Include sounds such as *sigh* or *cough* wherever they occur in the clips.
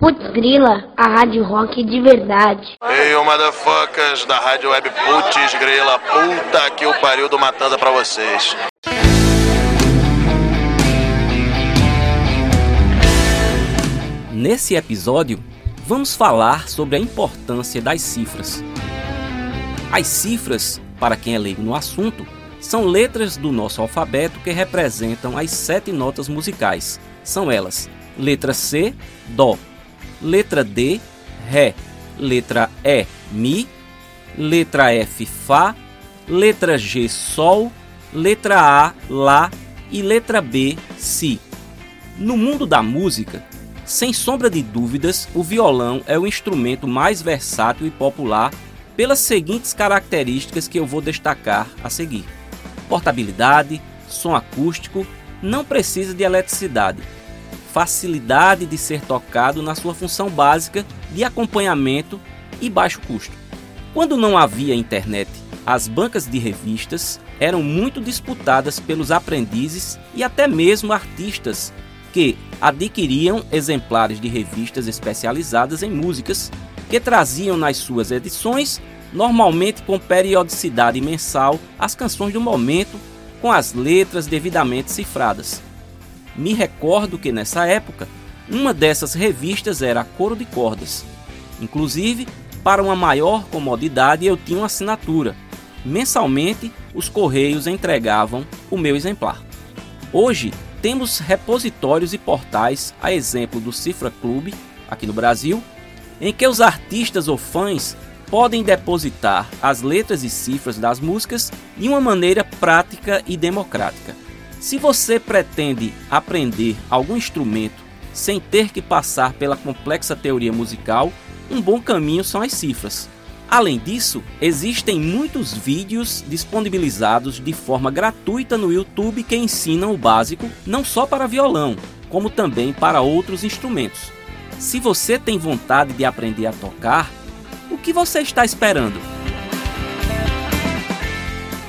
Putz Grila, a rádio rock de verdade. Ei, ô motherfuckers da rádio web Putz Grila, puta que o pariu do Matanda pra vocês. Nesse episódio, vamos falar sobre a importância das cifras. As cifras, para quem é leigo no assunto, são letras do nosso alfabeto que representam as sete notas musicais. São elas: letra C, Dó, letra D, Ré, letra E, Mi, letra F, Fá, letra G, Sol, letra A, Lá. E letra B, Si. No mundo da música, sem sombra de dúvidas, o violão é o instrumento mais versátil e popular pelas seguintes características que eu vou destacar a seguir: portabilidade, som acústico, não precisa de eletricidade, facilidade de ser tocado na sua função básica de acompanhamento e baixo custo. Quando não havia internet, as bancas de revistas eram muito disputadas pelos aprendizes e até mesmo artistas que adquiriam exemplares de revistas especializadas em músicas que traziam nas suas edições, normalmente com periodicidade mensal, as canções do momento com as letras devidamente cifradas. Me recordo que nessa época, uma dessas revistas era a Coro de Cordas. Inclusive, para uma maior comodidade, eu tinha uma assinatura. Mensalmente, os correios entregavam o meu exemplar. Hoje, temos repositórios e portais, a exemplo do Cifra Clube, aqui no Brasil, em que os artistas ou fãs podem depositar as letras e cifras das músicas de uma maneira prática e democrática. Se você pretende aprender algum instrumento sem ter que passar pela complexa teoria musical, um bom caminho são as cifras. Além disso, existem muitos vídeos disponibilizados de forma gratuita no YouTube que ensinam o básico não só para violão, como também para outros instrumentos. Se você tem vontade de aprender a tocar, o que você está esperando?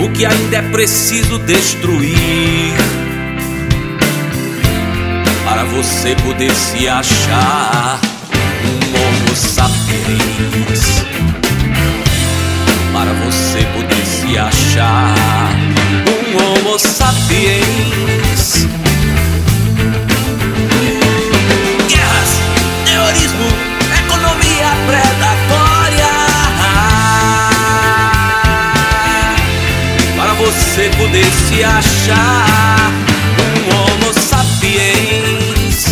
O que ainda é preciso destruir, para você poder se achar um Homo sapiens, para você poder se achar um Homo sapiens. Você poder se achar um Homo sapiens.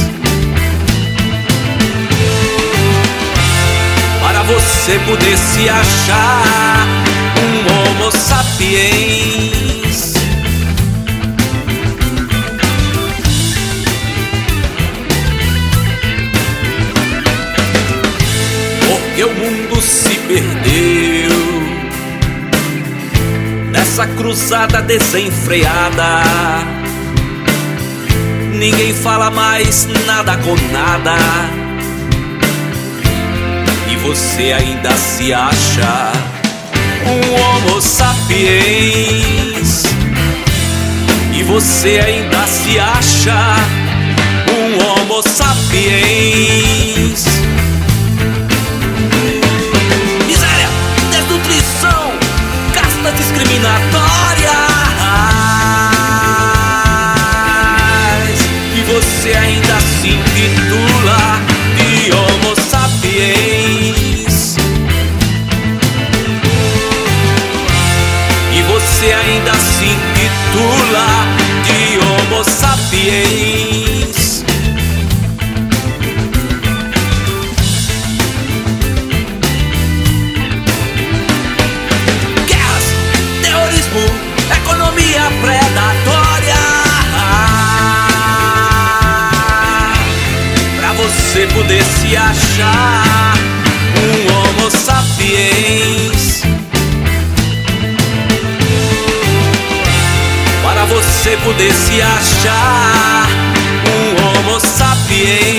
Para você poder se achar um Homo sapiens. porque o mundo se perdeu nessa cruzada desenfreada. Ninguém fala mais nada com nada. E você ainda se acha um Homo sapiens. E você ainda se acha um Homo sapiens. se intitula de Homo Sapiens. E você ainda se intitula de Homo Sapiens. Achar um Homo sapiens. Para você poder se achar um Homo sapiens.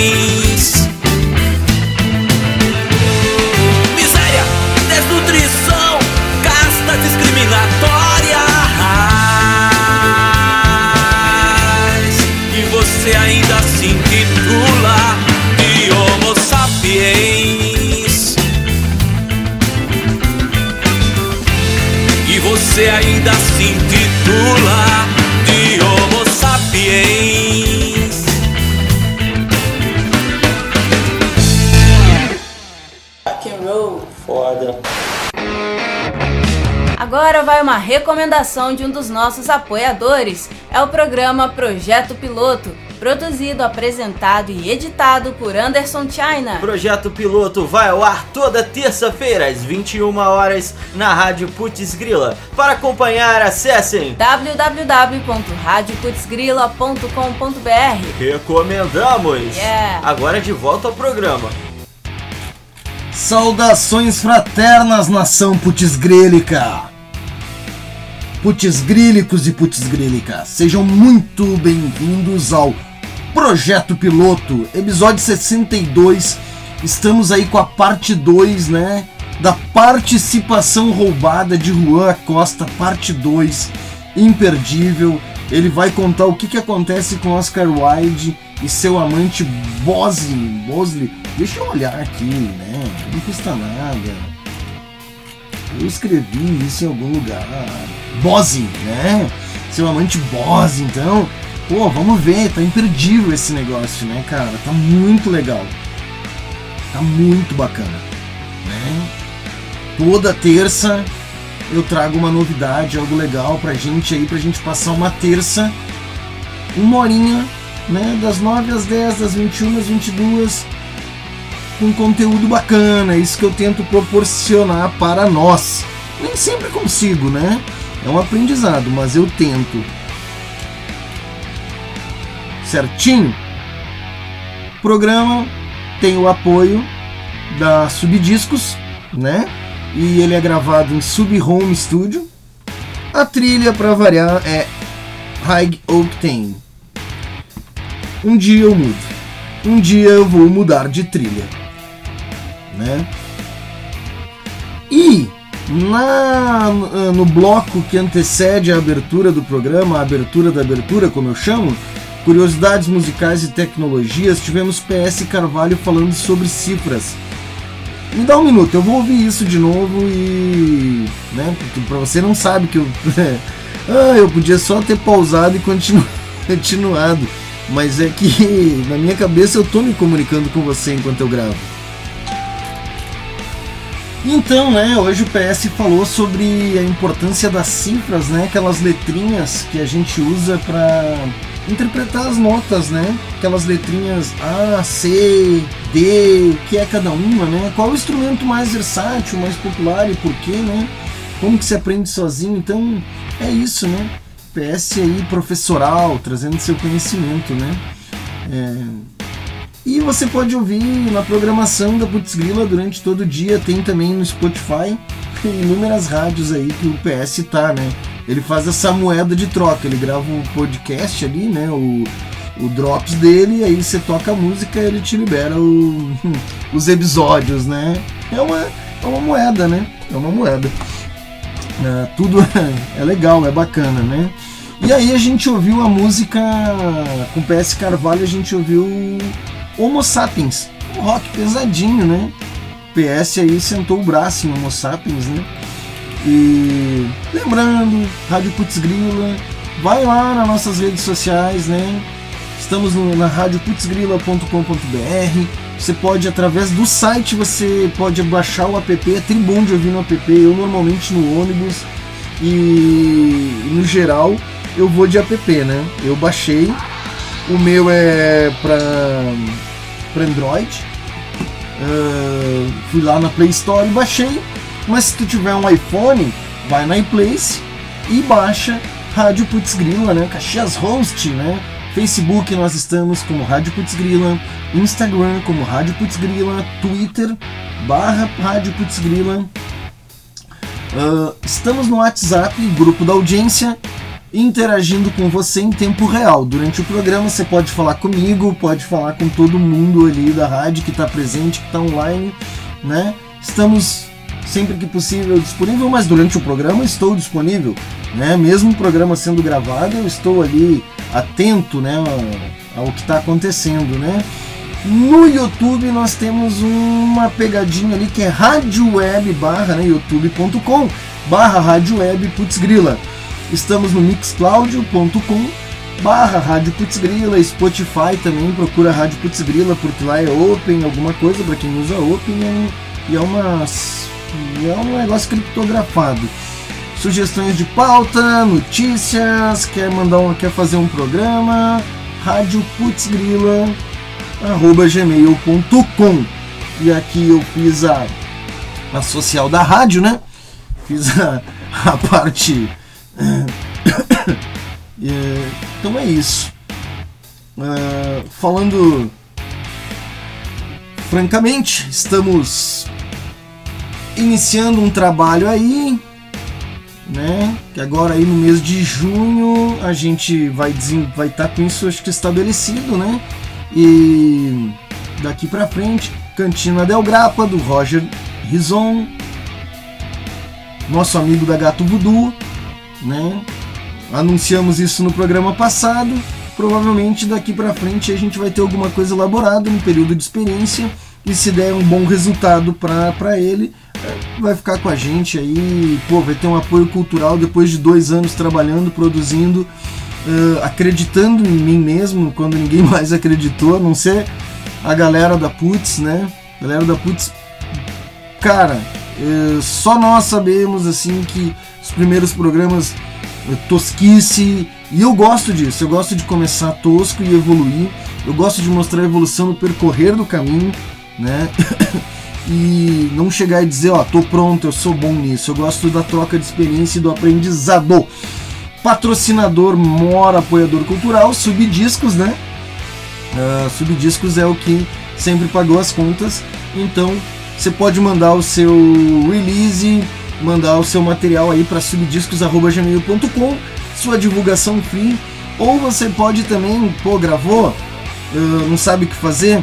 Uma recomendação de um dos nossos apoiadores. É o programa Projeto Piloto, produzido, apresentado e editado por Anderson China. O projeto piloto vai ao ar toda terça-feira às 21 horas na Rádio Putz Grila. Para acompanhar, acessem www.radioputzgrila.com.br Recomendamos. Yeah. Agora de volta ao programa. Saudações fraternas, nação putisgrílica! Putisgrílicos e putisgrílicas, sejam muito bem-vindos ao Projeto Piloto, episódio 62. Estamos aí com a parte 2, né? Da participação roubada de Juan Acosta, parte 2, imperdível. Ele vai contar o que, que acontece com Oscar Wilde e seu amante Bosley. Bosley. Deixa eu olhar aqui, né? Não custa nada. Eu escrevi isso em algum lugar. Bose, né? Seu amante Bose, então. Pô, vamos ver, tá imperdível esse negócio, né, cara? Tá muito legal. Tá muito bacana, né? Toda terça eu trago uma novidade, algo legal pra gente aí, pra gente passar uma terça, uma horinha, né? Das 9 às 10, das 21 às 22 com conteúdo bacana, isso que eu tento proporcionar para nós. Nem sempre consigo, né? É um aprendizado, mas eu tento. Certinho? O programa tem o apoio da Subdiscos, né? E ele é gravado em Sub Home Studio. A trilha para variar é High Octane. Um dia eu mudo. Um dia eu vou mudar de trilha né? E na, no bloco que antecede a abertura do programa, a abertura da abertura, como eu chamo, curiosidades musicais e tecnologias, tivemos PS Carvalho falando sobre cifras. Me dá um minuto, eu vou ouvir isso de novo e. né? Pra você não sabe que eu. *laughs* ah, eu podia só ter pausado e continu... *laughs* continuado. Mas é que na minha cabeça eu tô me comunicando com você enquanto eu gravo. Então, né, hoje o PS falou sobre a importância das cifras, né, aquelas letrinhas que a gente usa para interpretar as notas, né? Aquelas letrinhas A, C, D, o que é cada uma, né? Qual o instrumento mais versátil, mais popular e por quê, né? Como que se aprende sozinho? Então, é isso, né? PS aí professoral, trazendo seu conhecimento, né? É, e você pode ouvir na programação da Putzgrila durante todo o dia. Tem também no Spotify inúmeras rádios aí que o PS tá, né? Ele faz essa moeda de troca. Ele grava um podcast ali, né? O, o drops dele, aí você toca a música ele te libera o, *laughs* os episódios, né? É uma, é uma moeda, né? É uma moeda. É, tudo é, *laughs* é legal, é bacana, né? E aí a gente ouviu a música com PS Carvalho, a gente ouviu Homo Sapiens, um rock pesadinho, né? PS aí sentou o braço em Homo Sapiens, né? E lembrando, Rádio Putz Grila, vai lá nas nossas redes sociais, né? Estamos no, na radioputzgrila.com.br. Você pode, através do site, você pode baixar o app, é tribom de ouvir no app. Eu normalmente no ônibus e no geral eu vou de app, né? Eu baixei. O meu é para Android. Uh, fui lá na Play Store e baixei. Mas se tu tiver um iPhone, vai na iPlace e baixa Rádio Putz Grila, né? Caxias Host, né? Facebook nós estamos como Rádio Putz Grila, Instagram como Rádio Putz Grila, Twitter barra Rádio Putz Grila. Uh, estamos no WhatsApp, grupo da audiência, interagindo com você em tempo real. Durante o programa você pode falar comigo, pode falar com todo mundo ali da rádio que está presente, que está online, né? Estamos sempre que possível disponível, mas durante o programa estou disponível, né? Mesmo o programa sendo gravado, eu estou ali atento, né, ao que está acontecendo, né? No YouTube nós temos uma pegadinha ali que é rádio web barra, né, youtube.com barra rádio web putz grila. Estamos no mixcloud.com barra Rádio Putzgrila, Spotify também, procura Rádio Putzgrila, porque lá é open, alguma coisa para quem usa open e é, uma, é um negócio criptografado. Sugestões de pauta, notícias, quer mandar um, quer fazer um programa, Rádio Putzgrila, arroba gmail.com e aqui eu fiz a, a social da rádio, né? Fiz a, a parte *coughs* então é isso. É, falando francamente, estamos iniciando um trabalho aí, né? Que agora aí no mês de junho a gente vai vai estar tá com isso acho que estabelecido, né? E daqui para frente, Cantina Del Grappa do Roger Rison, nosso amigo da Gato Voodoo, né? Anunciamos isso no programa passado. Provavelmente daqui para frente a gente vai ter alguma coisa elaborada no período de experiência e se der um bom resultado para ele, é, vai ficar com a gente aí, pô, vai ter um apoio cultural depois de dois anos trabalhando, produzindo, uh, acreditando em mim mesmo quando ninguém *laughs* mais acreditou, a não ser a galera da Putz, né? A galera da Putz, cara, uh, só nós sabemos assim que os primeiros programas uh, tosquice e eu gosto disso. Eu gosto de começar tosco e evoluir. Eu gosto de mostrar a evolução no percorrer do caminho, né? *coughs* e não chegar e dizer, ó, tô pronto, eu sou bom nisso. Eu gosto da troca de experiência e do aprendizado. Patrocinador, mora, apoiador cultural, Subdiscos, né? Uh, Subdiscos é o que sempre pagou as contas. Então, você pode mandar o seu release, mandar o seu material aí para subdiscos@gmail.com, sua divulgação free, ou você pode também, pô, gravou, não sabe o que fazer,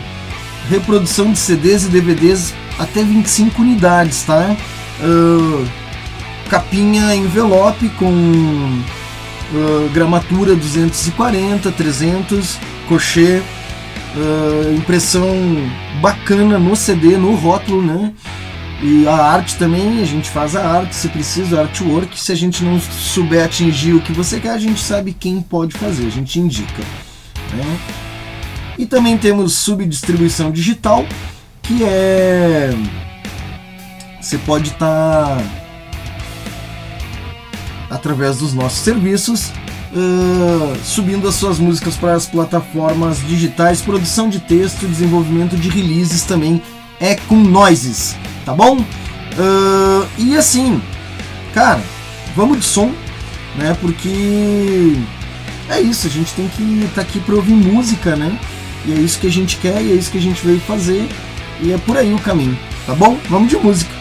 reprodução de CDs e DVDs até 25 unidades, tá? Uh, capinha envelope com uh, gramatura 240, 300, cochê uh, impressão bacana no CD, no rótulo, né? E a arte também, a gente faz a arte se precisa, artwork. Se a gente não souber atingir o que você quer, a gente sabe quem pode fazer, a gente indica. Né? E também temos subdistribuição digital, que é. Você pode estar. Tá... através dos nossos serviços uh, subindo as suas músicas para as plataformas digitais, produção de texto, desenvolvimento de releases também é com Noises, tá bom? Uh, e assim, cara, vamos de som, né? Porque é isso, a gente tem que estar tá aqui para ouvir música, né? E é isso que a gente quer e é isso que a gente veio fazer. E é por aí o caminho, tá bom? Vamos de música.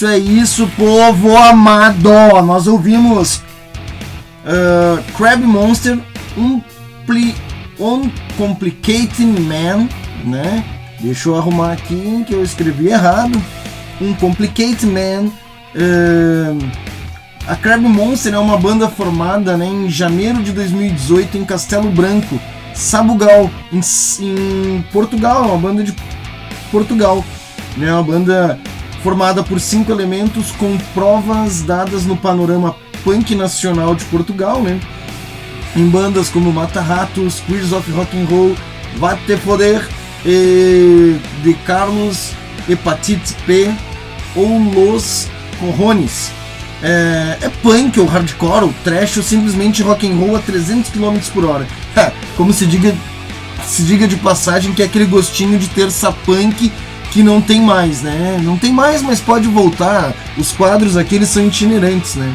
Isso, é isso, povo amado! Nós ouvimos uh, Crab Monster Umpli, Uncomplicating Man, né? Deixa eu arrumar aqui que eu escrevi errado. Uncomplicated Man. Uh, a Crab Monster é uma banda formada né, em janeiro de 2018 em Castelo Branco, Sabugal, em, em Portugal, uma banda de Portugal. Né, uma banda formada por cinco elementos com provas dadas no panorama punk nacional de Portugal, né? Em bandas como Mata Ratos, Queers of Rock and Roll, Vate Poder e de Carlos Hepatite P ou Los Corrones. É, é punk ou hardcore ou trash ou simplesmente rock and roll a 300 km por hora. *laughs* Como se diga, se diga de passagem que é aquele gostinho de terça punk que não tem mais, né? Não tem mais, mas pode voltar. Os quadros aqui eles são itinerantes, né?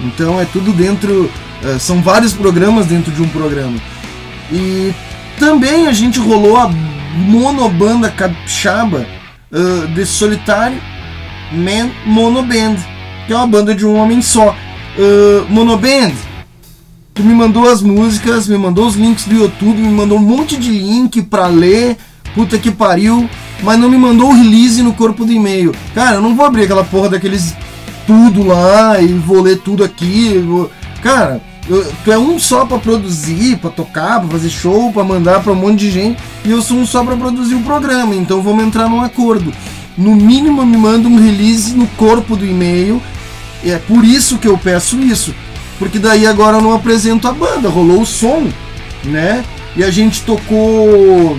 Então é tudo dentro, uh, são vários programas dentro de um programa. E também a gente rolou a monobanda capixaba uh, de Solitário Man Monoband, que é uma banda de um homem só. Uh, Monoband, tu me mandou as músicas, me mandou os links do YouTube, me mandou um monte de link pra ler, puta que pariu, mas não me mandou o release no corpo do e-mail. Cara, eu não vou abrir aquela porra daqueles tudo lá e vou ler tudo aqui. Vou... Cara, eu, tu é um só para produzir, para tocar, para fazer show, para mandar para um monte de gente, e eu sou um só para produzir o programa, então vamos entrar num acordo. No mínimo me manda um release no corpo do e-mail. É por isso que eu peço isso. Porque daí agora eu não apresento a banda, rolou o som, né? E a gente tocou.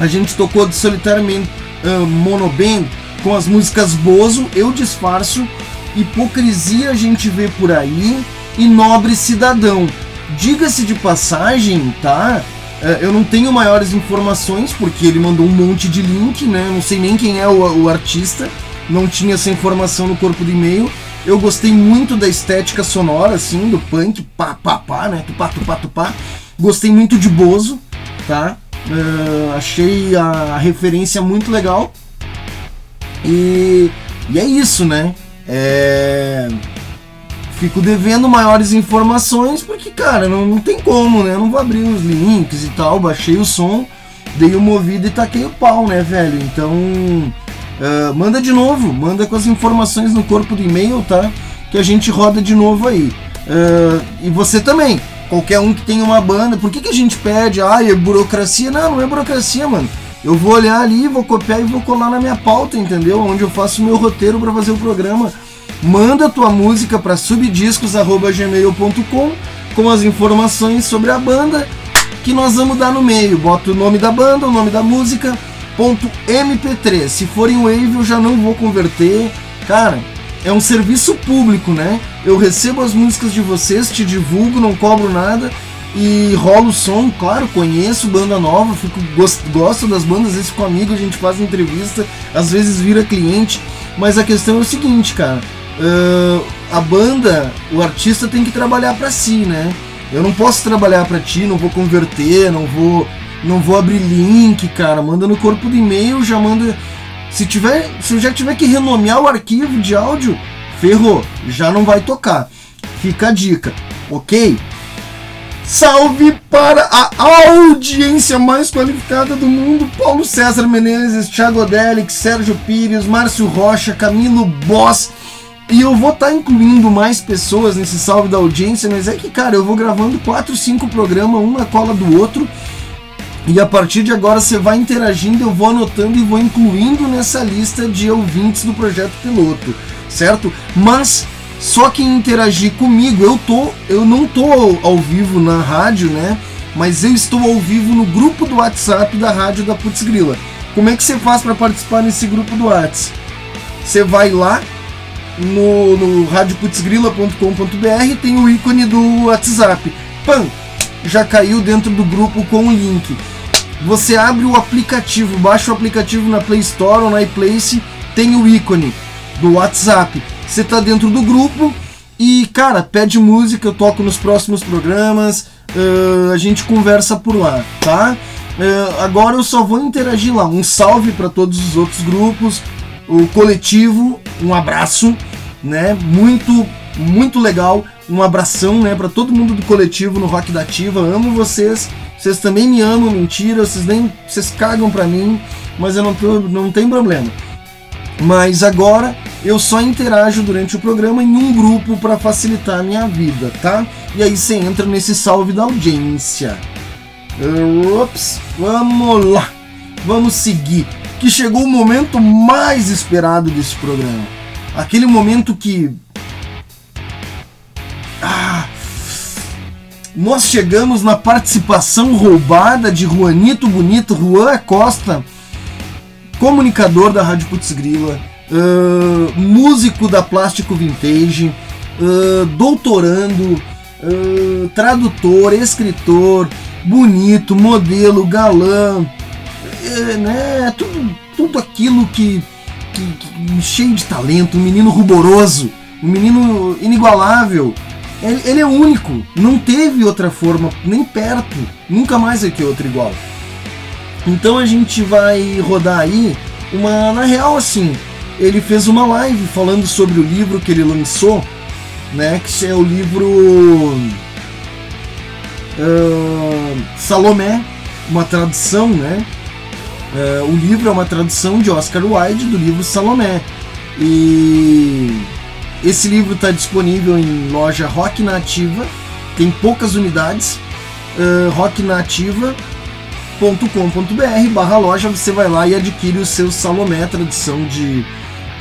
A gente tocou de solitariamente uh, monoband com as músicas Bozo, Eu Disfarço, Hipocrisia a gente vê por aí e Nobre Cidadão. Diga-se de passagem, tá? É, eu não tenho maiores informações porque ele mandou um monte de link, né? Não sei nem quem é o, o artista, não tinha essa informação no corpo do e-mail. Eu gostei muito da estética sonora, assim, do punk, pá, pá, pá, né? Tupá, tupá, tupá. Gostei muito de Bozo, tá? Uh, achei a referência muito legal. E, e é isso, né? É fico devendo maiores informações porque, cara, não, não tem como, né? Eu não vou abrir os links e tal. Baixei o som, dei uma ouvida e taquei o pau, né, velho? Então, uh, manda de novo, manda com as informações no corpo do e-mail, tá? Que a gente roda de novo aí. Uh, e você também, qualquer um que tenha uma banda, por que, que a gente pede? Ah, é burocracia? Não, não é burocracia, mano. Eu vou olhar ali, vou copiar e vou colar na minha pauta, entendeu? Onde eu faço o meu roteiro para fazer o programa manda tua música para subdiscos@gmail.com com as informações sobre a banda que nós vamos dar no meio. Bota o nome da banda, o nome da música, ponto MP3. Se for em Wave eu já não vou converter. Cara, é um serviço público, né? Eu recebo as músicas de vocês, te divulgo, não cobro nada e rolo o som, claro, conheço banda nova, fico, gosto, gosto das bandas, vezes com amigo a gente faz entrevista, às vezes vira cliente, mas a questão é o seguinte, cara, uh, a banda, o artista tem que trabalhar para si, né? Eu não posso trabalhar para ti, não vou converter, não vou, não vou abrir link, cara. Manda no corpo do e-mail, já manda. Se tiver, se eu já tiver que renomear o arquivo de áudio, ferrou, já não vai tocar. Fica a dica, ok? Salve para a audiência mais qualificada do mundo: Paulo César Menezes, Thiago Odelix, Sérgio Pires, Márcio Rocha, Camilo Boss. E eu vou estar tá incluindo mais pessoas nesse salve da audiência, mas é que, cara, eu vou gravando 4, 5 programas, um na cola do outro. E a partir de agora você vai interagindo, eu vou anotando e vou incluindo nessa lista de ouvintes do projeto piloto, certo? Mas só quem interagir comigo, eu tô, eu não tô ao, vivo na rádio, né? Mas eu estou ao vivo no grupo do WhatsApp da rádio da Putz Grila. Como é que você faz para participar nesse grupo do WhatsApp? Você vai lá, no, no radioputzgrila.com.br tem o ícone do WhatsApp. Pam! Já caiu dentro do grupo com o link. Você abre o aplicativo, baixa o aplicativo na Play Store ou na iPlace, tem o ícone do WhatsApp. Você tá dentro do grupo e, cara, pede música, eu toco nos próximos programas, uh, a gente conversa por lá, tá? Uh, agora eu só vou interagir lá. Um salve para todos os outros grupos, o coletivo, um abraço, né? Muito, muito legal. Um abração, né, para todo mundo do coletivo no Rock da Ativa. Amo vocês. Vocês também me amam, mentira. Vocês nem, vocês cagam para mim, mas eu não, tô, não tem problema. Mas agora eu só interajo durante o programa em um grupo para facilitar a minha vida, tá? E aí você entra nesse salve da audiência. Ups, vamos lá. Vamos seguir. Que chegou o momento mais esperado desse programa. Aquele momento que. Nós chegamos na participação roubada de Juanito Bonito, Juan Costa, comunicador da Rádio Putz Grila, uh, músico da Plástico Vintage, uh, doutorando, uh, tradutor, escritor, bonito, modelo, galã, é, né? Tudo, tudo aquilo que, que, que, cheio de talento, um menino ruboroso, um menino inigualável. Ele, ele, é único, não teve outra forma, nem perto, nunca mais vai ter outro igual. Então a gente vai rodar aí uma. Na real, assim, ele fez uma live falando sobre o livro que ele lançou, né? Que é o livro uh, Salomé, uma tradução, né? Uh, o livro é uma tradução de Oscar Wilde do livro Salomé. E esse livro está disponível em loja Rock Nativa, tem poucas unidades. Uh, rocknativa.com.br barra loja, você vai lá e adquire o seu Salomé, tradução de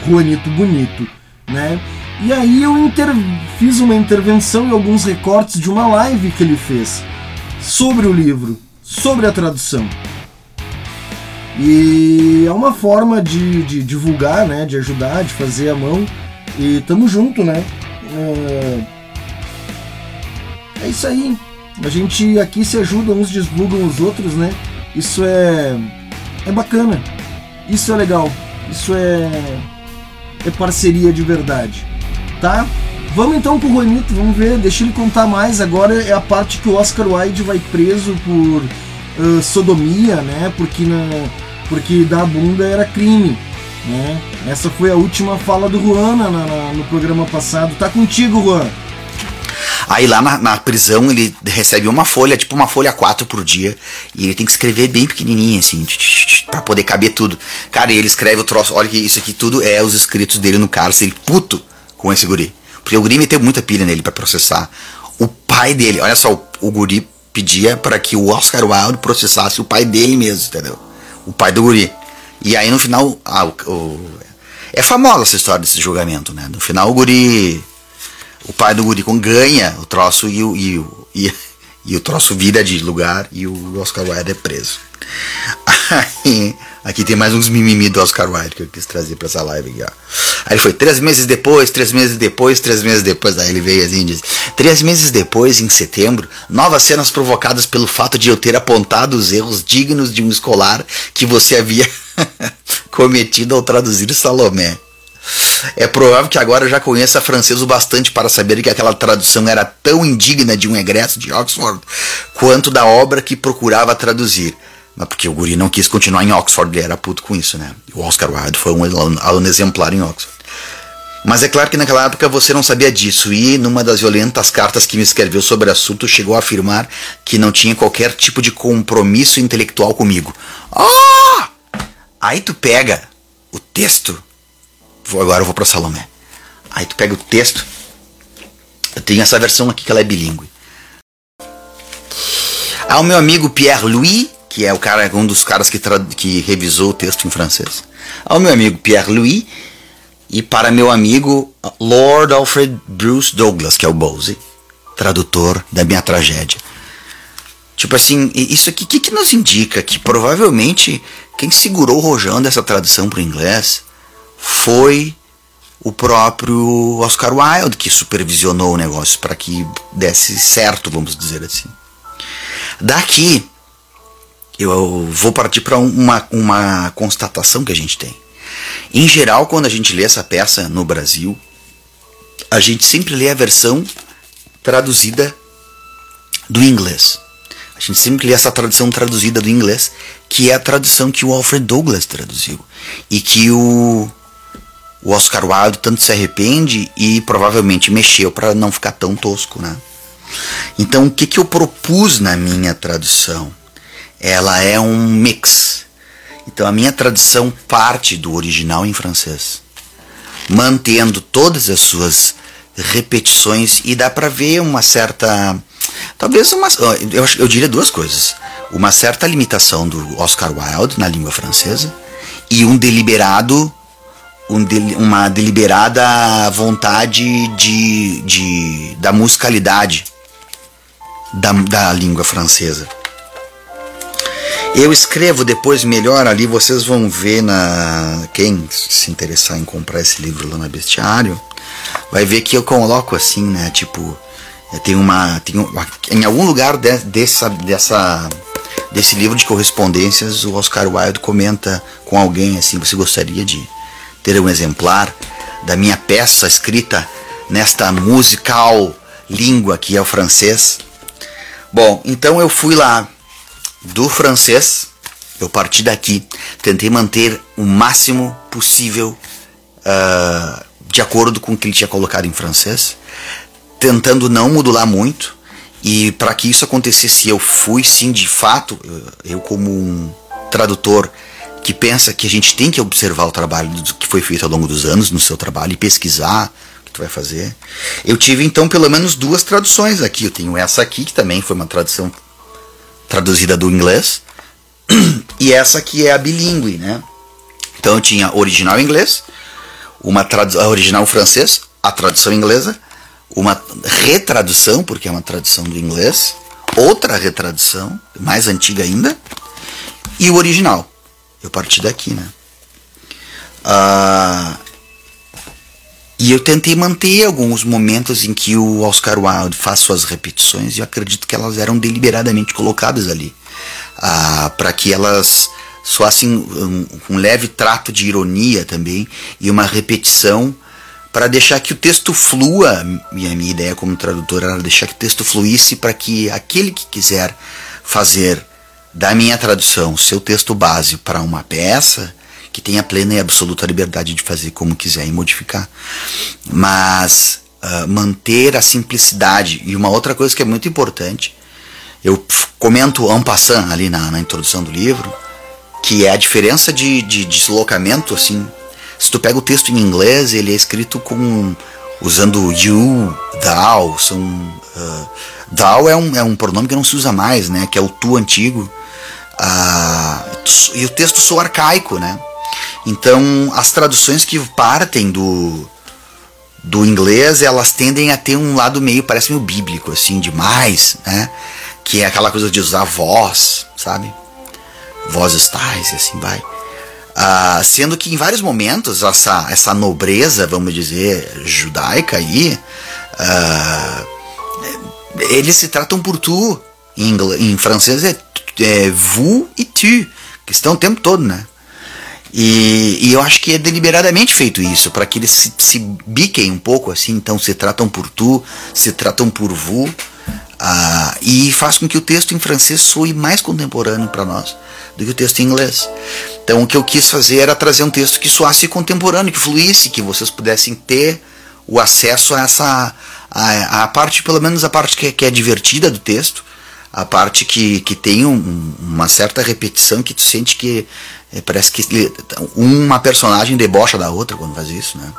Juanito Bonito, né? E aí eu inter... fiz uma intervenção e alguns recortes de uma live que ele fez sobre o livro, sobre a tradução. E é uma forma de, de divulgar, né, de ajudar, de fazer a mão. E tamo junto, né? É, é isso aí. A gente aqui se ajuda, uns divulgam os outros, né? Isso é é bacana. Isso é legal. Isso é é parceria de verdade tá? Vamos então pro Juanito, vamos ver, deixa ele contar mais. Agora é a parte que o Oscar Wilde vai preso por uh, sodomia, né? Porque, na, porque dar bunda era crime, né? Essa foi a última fala do Juan na, na, no programa passado. Tá contigo, Juan. Aí lá na, na, prisão ele recebe uma folha, tipo uma folha 4 por dia, e ele tem que escrever bem pequenininho, assim, para poder caber tudo. Cara, ele escreve o troço, olha que isso aqui tudo é os escritos dele no cárcere, puto com esse guri. Porque o guri meteu muita pilha nele para processar. O pai dele, olha só, o, o guri pedia para que o Oscar Wilde processasse o pai dele mesmo, entendeu? O pai do guri. E aí no final, ah, o, o, é famosa essa história desse julgamento, né? No final o guri, o pai do guri ganha o troço e o, e, e, e o troço vira de lugar e o Oscar Wilde é preso. *laughs* Aí, aqui tem mais uns mimimi do Oscar Wilde que eu quis trazer pra essa live aqui, ó. Aí ele foi três meses depois, três meses depois, três meses depois. Aí ele veio assim e disse: Três meses depois, em setembro, novas cenas provocadas pelo fato de eu ter apontado os erros dignos de um escolar que você havia *laughs* cometido ao traduzir Salomé. É provável que agora já conheça francês o bastante para saber que aquela tradução era tão indigna de um egresso de Oxford quanto da obra que procurava traduzir. Mas porque o guri não quis continuar em Oxford, ele era puto com isso, né? O Oscar Wilde foi um aluno, exemplar em Oxford. Mas é claro que naquela época você não sabia disso, e numa das violentas cartas que me escreveu sobre o assunto, chegou a afirmar que não tinha qualquer tipo de compromisso intelectual comigo. Ah! Aí tu pega o texto, vou, agora eu vou para Salomé. Aí tu pega o texto, eu tenho essa versão aqui que ela é bilíngue. Ao meu amigo Pierre Louis, que é o cara, um dos caras que, que revisou o texto em francês. Ao meu amigo Pierre Louis e para meu amigo Lord Alfred Bruce Douglas, que é o Bose, tradutor da minha tragédia. Tipo assim, isso aqui que, que nos indica que provavelmente quem segurou rojando essa tradução para o inglês foi o próprio Oscar Wilde que supervisionou o negócio para que desse certo, vamos dizer assim. Daqui eu vou partir para uma, uma constatação que a gente tem. Em geral, quando a gente lê essa peça no Brasil, a gente sempre lê a versão traduzida do inglês. A gente sempre lê essa tradução traduzida do inglês, que é a tradução que o Alfred Douglas traduziu. E que o, o Oscar Wilde tanto se arrepende e provavelmente mexeu para não ficar tão tosco, né? Então, o que, que eu propus na minha tradução? Ela é um mix. Então, a minha tradução parte do original em francês, mantendo todas as suas repetições e dá para ver uma certa talvez uma eu, eu diria duas coisas uma certa limitação do Oscar Wilde na língua francesa e um deliberado um uma deliberada vontade de, de da musicalidade da, da língua francesa eu escrevo depois melhor ali, vocês vão ver na. Quem se interessar em comprar esse livro lá na Bestiário, vai ver que eu coloco assim, né? Tipo, tem uma. Tem uma em algum lugar de, dessa, dessa, desse livro de correspondências, o Oscar Wilde comenta com alguém assim: você gostaria de ter um exemplar da minha peça escrita nesta musical língua que é o francês? Bom, então eu fui lá do francês, eu parti daqui, tentei manter o máximo possível uh, de acordo com o que ele tinha colocado em francês, tentando não modular muito. E para que isso acontecesse, eu fui sim de fato, eu como um tradutor que pensa que a gente tem que observar o trabalho que foi feito ao longo dos anos no seu trabalho e pesquisar o que tu vai fazer. Eu tive então pelo menos duas traduções aqui. Eu tenho essa aqui que também foi uma tradução traduzida do inglês, *clears throat* e essa aqui é a bilíngue, né? Então eu tinha original inglês, uma tradução original francês, a tradução inglesa, uma retradução, porque é uma tradução do inglês, outra retradução, mais antiga ainda, e o original. Eu parti daqui, né? Uh, e eu tentei manter alguns momentos em que o Oscar Wilde faz suas repetições e eu acredito que elas eram deliberadamente colocadas ali. Ah, para que elas soassem um, um leve trato de ironia também e uma repetição para deixar que o texto flua. E a minha ideia como tradutor era deixar que o texto fluísse para que aquele que quiser fazer da minha tradução seu texto base para uma peça que tem a plena e absoluta liberdade de fazer como quiser e modificar. Mas uh, manter a simplicidade. E uma outra coisa que é muito importante, eu comento en passant ali na, na introdução do livro, que é a diferença de, de, deslocamento, assim. Se tu pega o texto em inglês, ele é escrito com usando you, thou, são uh, thou é um, é um pronome que não se usa mais, né? Que é o tu antigo. Uh, e o texto soa arcaico, né? Então, as traduções que partem do do inglês, elas tendem a ter um lado meio, parece meio bíblico, assim, demais, né? Que é aquela coisa de usar voz, sabe? Vozes tais e assim vai. Uh, sendo que em vários momentos essa, essa nobreza, vamos dizer, judaica aí, uh, eles se tratam por tu. Em, inglês, em francês é, é vous e tu, que estão o tempo todo, né? E, e, eu acho que é deliberadamente feito isso, para que eles se, se, biquem um pouco assim, então se tratam por tu, se tratam por vu, uh, e faz com que o texto em francês soe mais contemporâneo para nós do que o texto em inglês. Então o que eu quis fazer era trazer um texto que soasse contemporâneo, que fluísse, que vocês pudessem ter o acesso a essa a, a parte, pelo menos a parte que é, que é divertida do texto, a parte que, que tem um, uma certa repetição que tu sente que é, parece que uma personagem debocha da outra quando faz isso, né?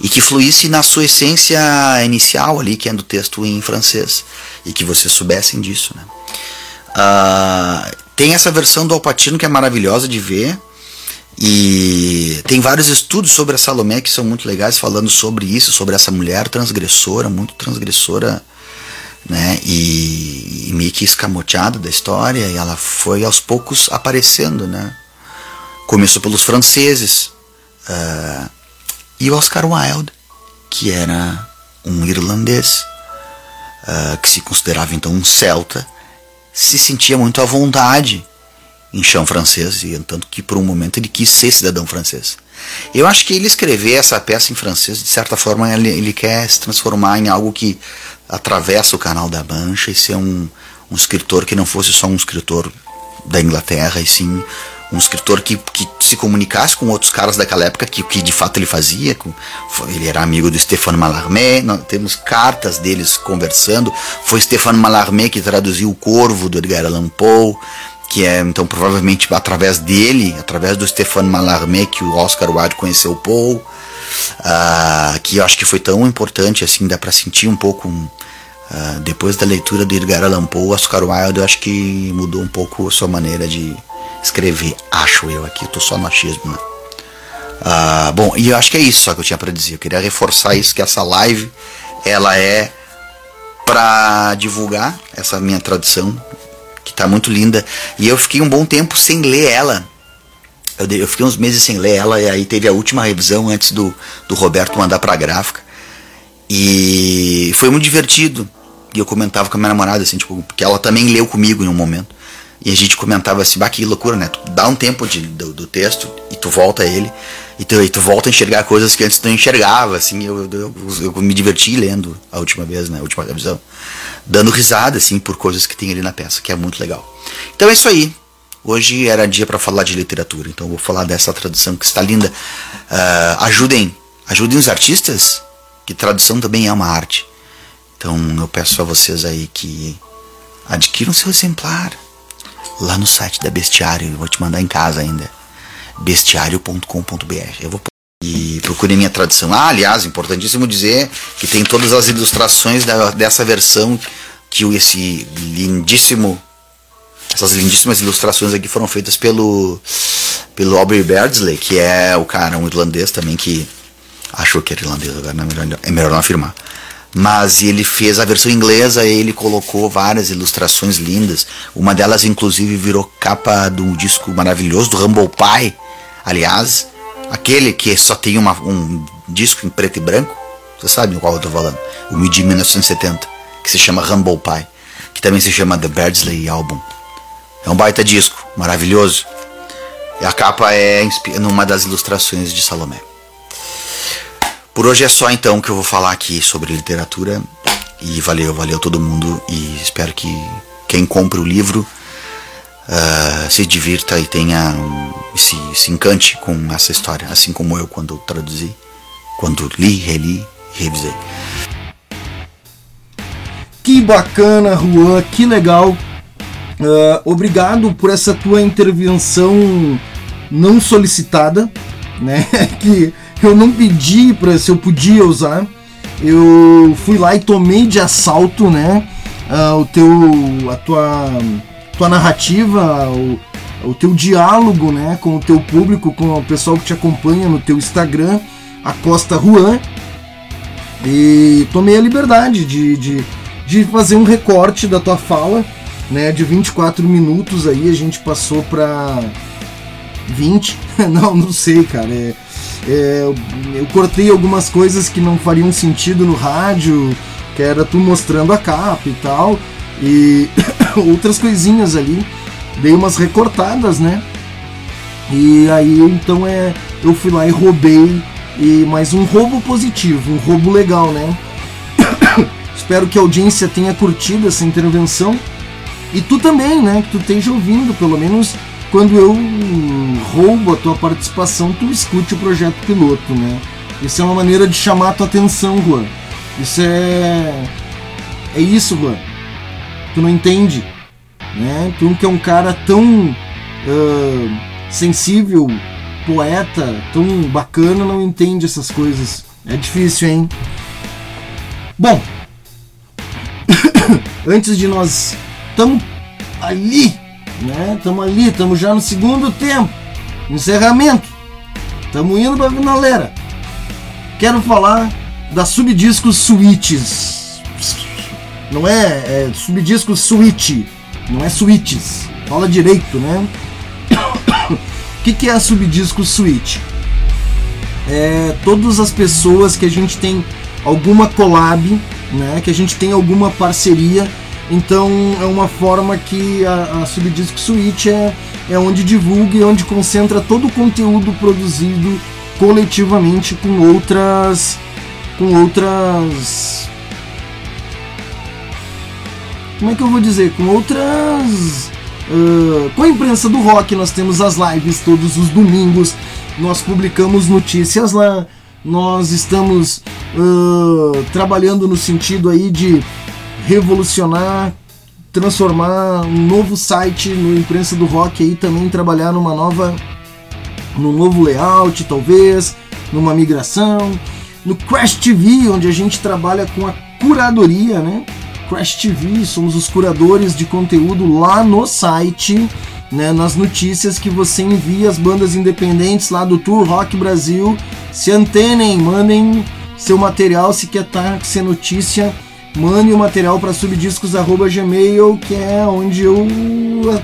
E que fluísse na sua essência inicial ali, que é do texto em francês. E que vocês soubessem disso, né? Uh, tem essa versão do Alpatino que é maravilhosa de ver. E tem vários estudos sobre a Salomé que são muito legais, falando sobre isso, sobre essa mulher transgressora, muito transgressora né? E, e meio que escamoteada da história, e ela foi aos poucos aparecendo, né? Começou pelos franceses uh, e Oscar Wilde, que era um irlandês uh, que se considerava então um celta, se sentia muito à vontade em chão francês, e tanto que por um momento ele quis ser cidadão francês. Eu acho que ele escrever essa peça em francês, de certa forma, ele, ele quer se transformar em algo que atravessa o canal da Mancha e ser um, um escritor que não fosse só um escritor da Inglaterra, e sim um escritor que, que se comunicasse com outros caras daquela época, que que de fato ele fazia. Ele era amigo do Stéphane Mallarmé, nós temos cartas deles conversando. Foi Stéphane Mallarmé que traduziu O Corvo do Edgar Allan Poe, que é então provavelmente através dele, através do Stéphane Mallarmé, que o Oscar Wilde conheceu o Poe. Uh, que eu acho que foi tão importante assim, dá para sentir um pouco. Um, uh, depois da leitura do Edgar Allan Poe, Oscar Wilde, eu acho que mudou um pouco a sua maneira de escrever, acho eu aqui, eu tô só no achismo, né? Uh, bom, e eu acho que é isso só que eu tinha para dizer. Eu queria reforçar isso que essa live ela é para divulgar essa minha tradução que tá muito linda. E eu fiquei um bom tempo sem ler ela. Eu, eu fiquei uns meses sem ler ela e aí teve a última revisão antes do, do Roberto mandar pra gráfica. E foi muito divertido. E eu comentava com a minha namorada, assim, tipo, porque ela também leu comigo em um momento. E a gente comentava assim, bah, que loucura, né? Tu dá um tempo de, do, do texto e tu volta a ele. E tu, e tu volta a enxergar coisas que antes tu não enxergava, assim. Eu, eu, eu, eu me diverti lendo a última vez, né? A última revisão. Dando risada, assim, por coisas que tem ali na peça, que é muito legal. Então é isso aí. Hoje era dia para falar de literatura, então vou falar dessa tradução que está linda. Uh, ajudem, ajudem os artistas, que tradução também é uma arte. Então eu peço a vocês aí que adquiram seu exemplar lá no site da Bestiário. Eu vou te mandar em casa ainda. bestiário.com.br. Eu vou e procure minha tradução. Ah, aliás, importantíssimo dizer que tem todas as ilustrações da, dessa versão que esse lindíssimo essas lindíssimas ilustrações aqui foram feitas pelo pelo Aubrey Beardsley, que é o cara, um irlandês também que achou que era irlandês, agora é melhor, é melhor não afirmar. Mas ele fez a versão inglesa e ele colocou várias ilustrações lindas. Uma delas, inclusive, virou capa de um disco maravilhoso do Rumble Pie. Aliás, aquele que só tem uma, um disco em preto e branco. Você sabe qual eu tô falando? O de 1970, que se chama Rumble Pie, que também se chama The Beardsley Album. É um baita disco, maravilhoso. E a capa é numa das ilustrações de Salomé. Por hoje é só então que eu vou falar aqui sobre literatura. E valeu, valeu todo mundo. E espero que quem compre o livro uh, se divirta e tenha um, se, se encante com essa história, assim como eu quando traduzi, quando li, reli, revisei. Que bacana, Juan, que legal Uh, obrigado por essa tua intervenção não solicitada, né? *laughs* que eu não pedi para se eu podia usar. Eu fui lá e tomei de assalto, né? Uh, o teu, a tua, tua narrativa, o, o teu diálogo, né? Com o teu público, com o pessoal que te acompanha no teu Instagram, a Costa Juan. E tomei a liberdade de, de, de fazer um recorte da tua fala né, de 24 minutos aí a gente passou para 20. *laughs* não, não sei, cara. É, é, eu cortei algumas coisas que não fariam sentido no rádio, que era tu mostrando a capa e tal, e *coughs* outras coisinhas ali. Dei umas recortadas, né? E aí então é, eu fui lá e roubei e mais um roubo positivo, um roubo legal, né? *coughs* Espero que a audiência tenha curtido essa intervenção. E tu também, né? Que tu esteja ouvindo, pelo menos quando eu roubo a tua participação, tu escute o projeto piloto, né? Isso é uma maneira de chamar a tua atenção, Juan. Isso é. É isso, Juan. Tu não entende. Né? Tu que é um cara tão uh, sensível, poeta, tão bacana, não entende essas coisas. É difícil, hein? Bom, *coughs* antes de nós estamos ali, né? Estamos ali, estamos já no segundo tempo, encerramento. Estamos indo para a finaleira. Quero falar da Subdiscos Switches. Não é, é Subdiscos Switch, não é Switches. Fala direito, né? O *coughs* que, que é a Subdiscos Switch? É todas as pessoas que a gente tem alguma collab, né? Que a gente tem alguma parceria então é uma forma que a, a Subdisc Suite é, é onde divulga e onde concentra todo o conteúdo produzido coletivamente com outras com outras como é que eu vou dizer, com outras uh, com a imprensa do rock nós temos as lives todos os domingos, nós publicamos notícias lá, nós estamos uh, trabalhando no sentido aí de revolucionar, transformar um novo site no imprensa do rock aí também trabalhar numa nova num novo layout talvez, numa migração, no Crash TV onde a gente trabalha com a curadoria, né? Crash TV, somos os curadores de conteúdo lá no site, né, nas notícias que você envia as bandas independentes lá do Tour Rock Brasil. Se antenem, mandem seu material se quer estar tá, ser notícia. Mande o material para subdiscos@gmail, que é onde eu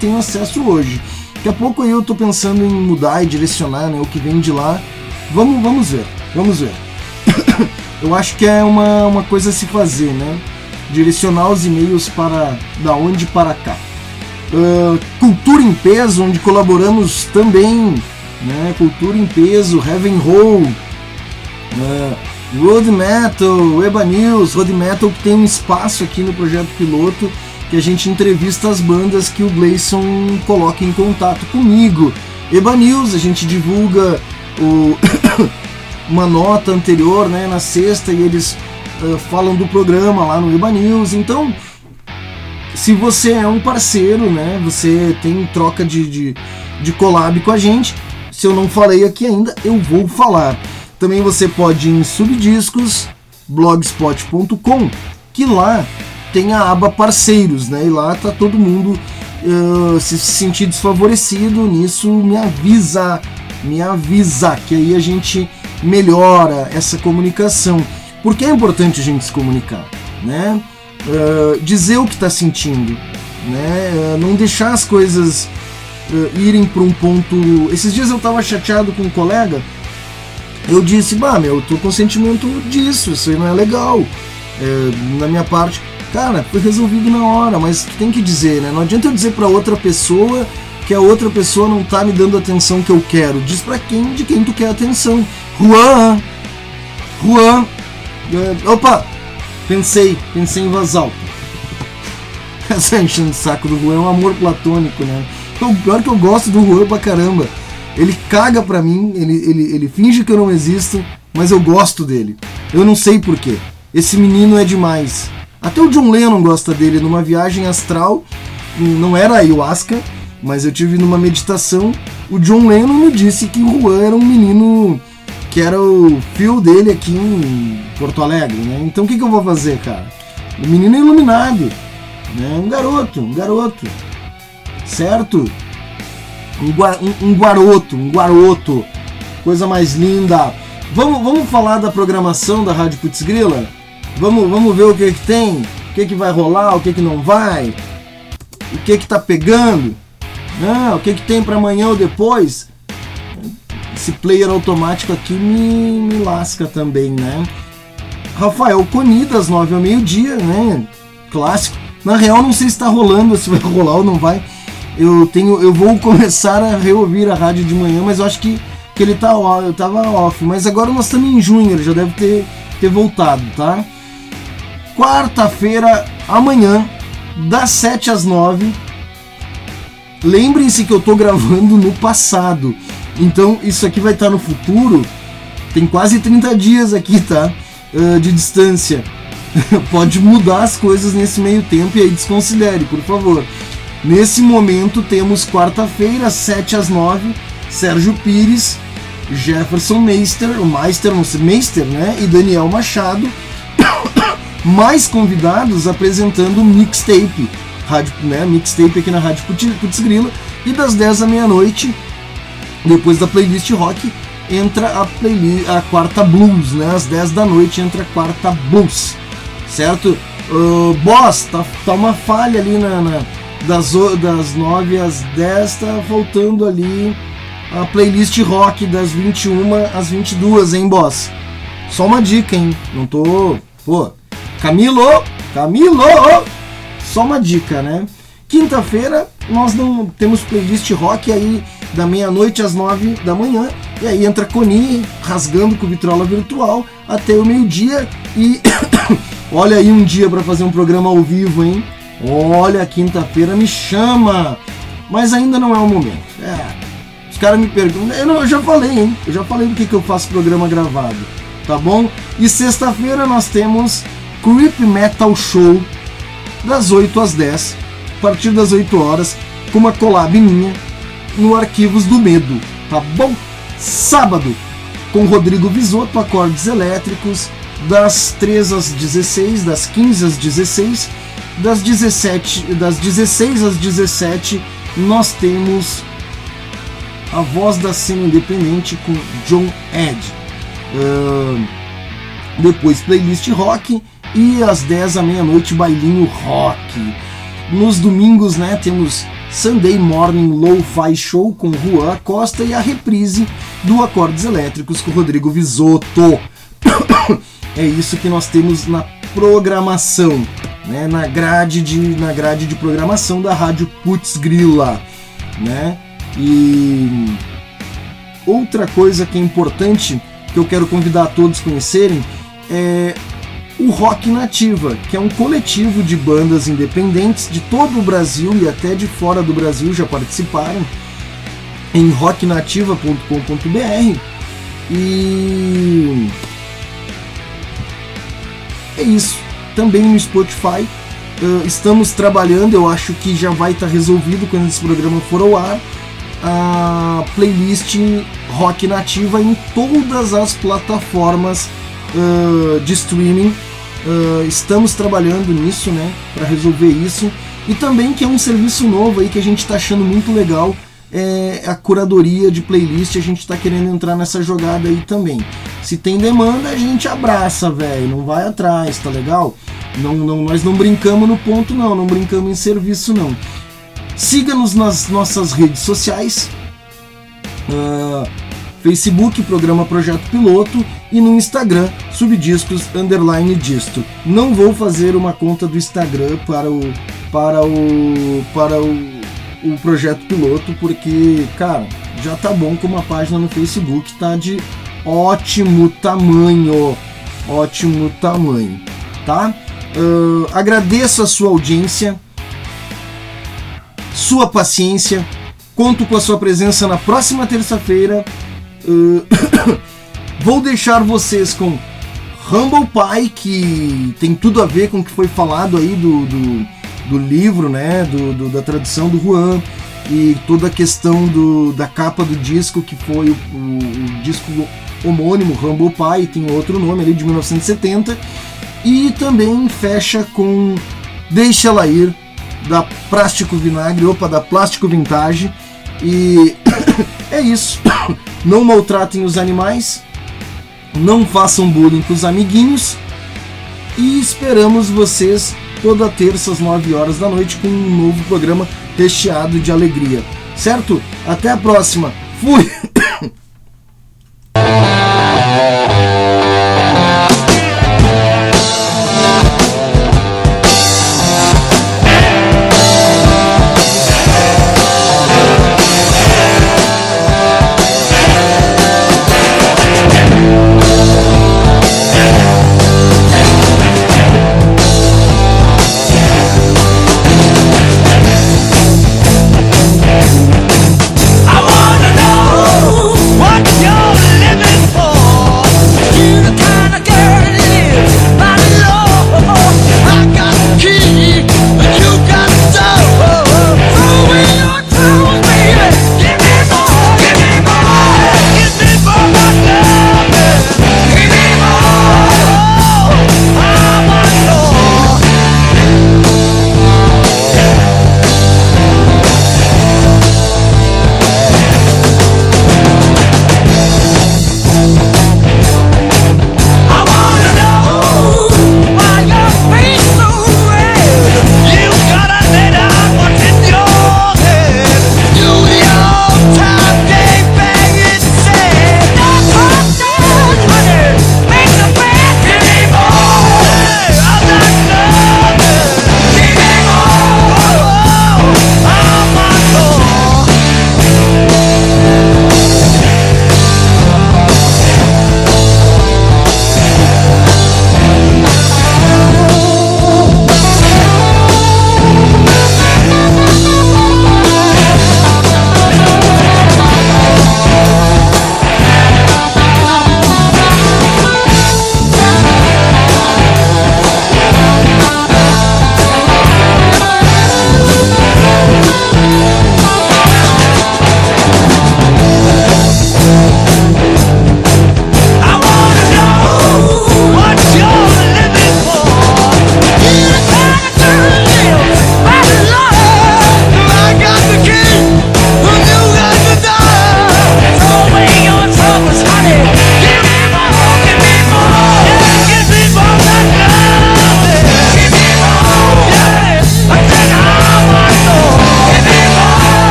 tenho acesso hoje. Daqui a pouco eu estou pensando em mudar e direcionar né, o que vem de lá. Vamos, vamos ver, vamos ver. *coughs* eu acho que é uma, uma coisa a se fazer, né? direcionar os e-mails para da onde para cá. Uh, Cultura em Peso, onde colaboramos também, né? Cultura em Peso, Heaven Roll, uh, Road Metal, Eba News, Road Metal tem um espaço aqui no projeto piloto que a gente entrevista as bandas que o Gleison coloca em contato comigo. Eba News, a gente divulga o *coughs* uma nota anterior, né, na sexta e eles uh, falam do programa lá no Iba News. Então, se você é um parceiro, né, você tem troca de, de, de collab com a gente. Se eu não falei aqui ainda, eu vou falar. Também você pode ir em subdiscos, blogspot.com, que lá tem a aba parceiros, né? E lá tá todo mundo uh, se sentir desfavorecido nisso, me avisa, me avisa que aí a gente melhora essa comunicação. Porque é importante a gente se comunicar, né? Uh, dizer o que está sentindo, né? Uh, não deixar as coisas irem para um ponto. Esses dias eu estava chateado com um colega. Eu disse, bah, meu, eu tô com sentimento disso, isso aí não é legal. É, na minha parte, cara, foi resolvido na hora, mas tem que dizer, né? Não adianta eu dizer para outra pessoa que a outra pessoa não tá me dando a atenção que eu quero. Diz para quem de quem tu quer atenção. Juan, Juan, é, opa! Pensei, pensei em voz alta. *laughs* Essa enchendo o saco do Juan é um amor platônico, né? O pior que eu gosto do Juan pra caramba. Ele caga pra mim, ele, ele, ele finge que eu não existo, mas eu gosto dele. Eu não sei porquê. Esse menino é demais. Até o John Lennon gosta dele. Numa viagem astral, não era ayahuasca, mas eu tive numa meditação. O John Lennon me disse que o Juan era um menino que era o fio dele aqui em Porto Alegre, né? Então o que, que eu vou fazer, cara? O menino iluminado, né? Um garoto, um garoto, certo? Um, um, garoto, um garoto, coisa mais linda. Vamos, vamos falar da programação da Rádio Putz Grila? Vamos, vamos ver o que, que tem, o que, que vai rolar, o que, que não vai, o que que tá pegando, né? o que, que tem para amanhã ou depois esse player automático aqui me, me lasca também, né? Rafael Coni, das 9 ao meio-dia, né? Clássico. Na real, não sei se está rolando, se vai rolar ou não vai. Eu tenho, eu vou *laughs* começar a reouvir a rádio de manhã, mas eu acho que, que ele tá eu tava off. Mas agora nós estamos em junho, ele já deve ter, ter voltado, tá? Quarta-feira, amanhã, das 7 às 9. Lembrem-se que eu tô gravando no passado. Então isso aqui vai estar no futuro. Tem quase 30 dias aqui, tá? Uh, de distância. *laughs* Pode mudar as coisas nesse meio tempo e aí desconsidere, por favor. Nesse momento temos quarta-feira, 7 às 9, Sérgio Pires, Jefferson Meister, o Meister, não Meister, né? E Daniel Machado, *coughs* mais convidados apresentando mixtape, rádio, né? Mixtape aqui na Rádio Putz Grila. E das 10 à meia-noite, depois da playlist rock entra a, playlist, a quarta blues, né? Às 10 da noite entra a quarta blues, certo? Uh, boss, tá, tá uma falha ali na, na, das, das 9 às 10, tá faltando ali a playlist rock das 21 às 22, hein, boss? Só uma dica, hein? Não tô. Pô, Camilo! Camilo! Só uma dica, né? Quinta-feira nós não temos playlist rock aí da meia-noite às nove da manhã. E aí entra Coni rasgando com vitrola virtual até o meio-dia. E *coughs* olha aí um dia para fazer um programa ao vivo, hein? Olha, quinta-feira me chama, mas ainda não é o momento. É, os caras me perguntam, eu, não, eu já falei, hein? Eu já falei do que, que eu faço programa gravado, tá bom? E sexta-feira nós temos Creep Metal Show, das 8 às 10, a partir das 8 horas, com uma collab minha no Arquivos do Medo, tá bom? Sábado, com Rodrigo Visoto, acordes elétricos, das 3 às 16, das 15 às 16, das 17, das 16 às 17, nós temos a voz da cena independente com John Ed. Uh, depois playlist rock e às 10 à meia-noite bailinho rock. Nos domingos, né, temos Sunday Morning Lo-Fi Show com Juan Costa e a reprise do Acordes Elétricos com Rodrigo Visoto. *coughs* é isso que nós temos na programação, né, na grade de na grade de programação da Rádio Putz Grila, né? E outra coisa que é importante que eu quero convidar todos a conhecerem é o Rock Nativa, que é um coletivo de bandas independentes de todo o Brasil e até de fora do Brasil já participaram em rocknativa.com.br e é isso. Também no Spotify uh, estamos trabalhando, eu acho que já vai estar tá resolvido quando esse programa for ao ar. A playlist Rock Nativa em todas as plataformas uh, de streaming. Uh, estamos trabalhando nisso, né, para resolver isso. E também que é um serviço novo aí que a gente está achando muito legal, é a curadoria de playlist. A gente está querendo entrar nessa jogada aí também. Se tem demanda, a gente abraça, velho, não vai atrás, tá legal? Não, não, nós não brincamos no ponto, não, não brincamos em serviço, não. Siga-nos nas nossas redes sociais. Uh, Facebook, programa Projeto Piloto e no Instagram, Subdiscos Underline Disto. Não vou fazer uma conta do Instagram para o para o para o, o Projeto Piloto porque, cara, já tá bom com uma página no Facebook, tá de ótimo tamanho, ótimo tamanho, tá? Uh, agradeço a sua audiência, sua paciência. Conto com a sua presença na próxima terça-feira Uh, *coughs* vou deixar vocês com Humble Pie, que tem tudo a ver com o que foi falado aí do, do, do livro, né? Do, do, da tradução do Juan e toda a questão do, da capa do disco, que foi o, o, o disco homônimo, Humble Pie, tem outro nome ali de 1970. E também fecha com Deixa Ela Ir, da Plástico Vinagre, opa, da Plástico Vintage. E *coughs* é isso. *coughs* Não maltratem os animais, não façam bullying com os amiguinhos e esperamos vocês toda terça às 9 horas da noite com um novo programa recheado de alegria. Certo? Até a próxima. Fui! *laughs*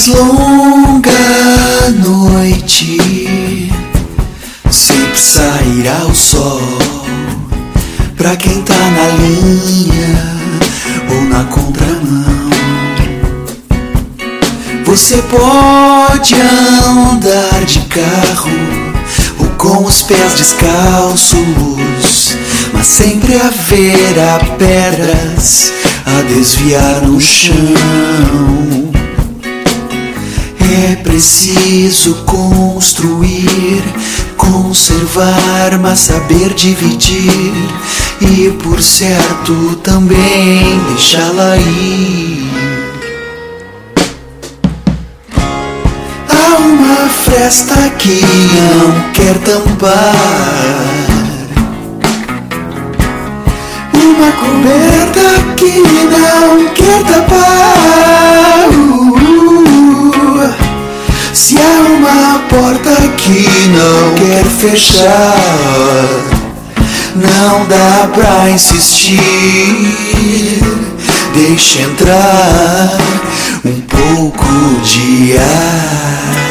mais longa noite, sempre sairá o sol. Pra quem tá na linha ou na contramão, você pode andar de carro ou com os pés descalços, mas sempre haverá pedras a desviar no chão. Preciso construir, conservar, mas saber dividir e, por certo, também deixá-la ir. Há uma fresta que não quer tampar. Uma coberta que não quer tapar. Uma porta que não quer fechar, não dá pra insistir. Deixa entrar um pouco de ar.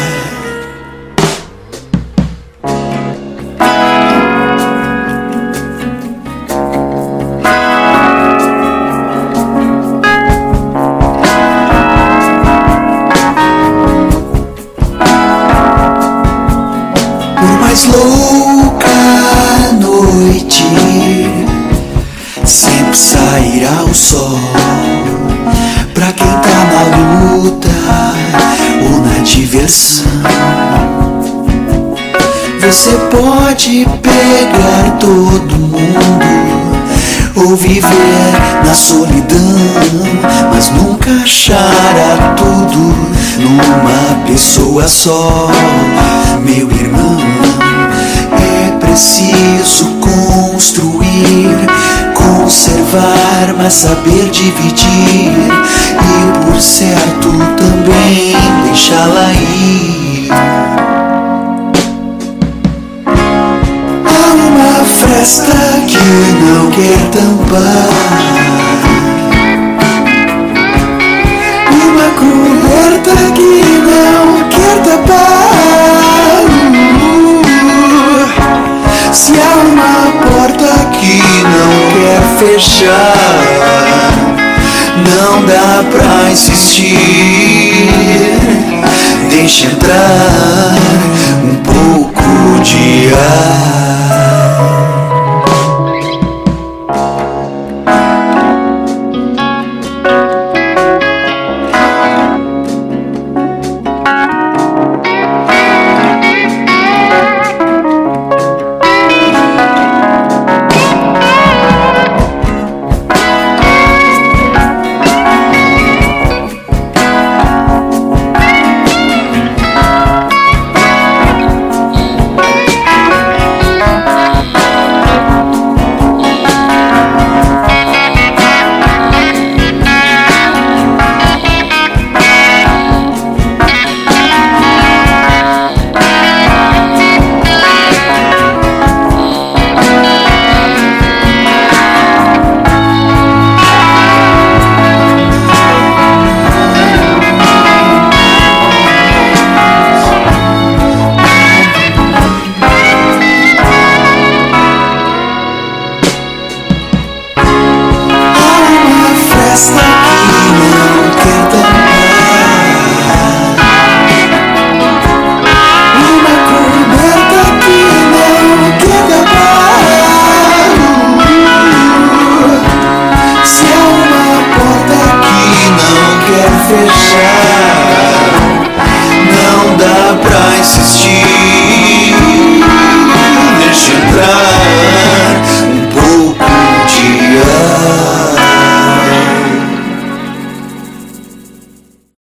Pessoa só, meu irmão. É preciso construir, conservar, mas saber dividir e, por certo, também deixá-la ir. Há uma fresta que não quer tampar. Coberta que não quer tapar. Se há uma porta que não quer fechar, não dá pra insistir. Deixa entrar um pouco de ar.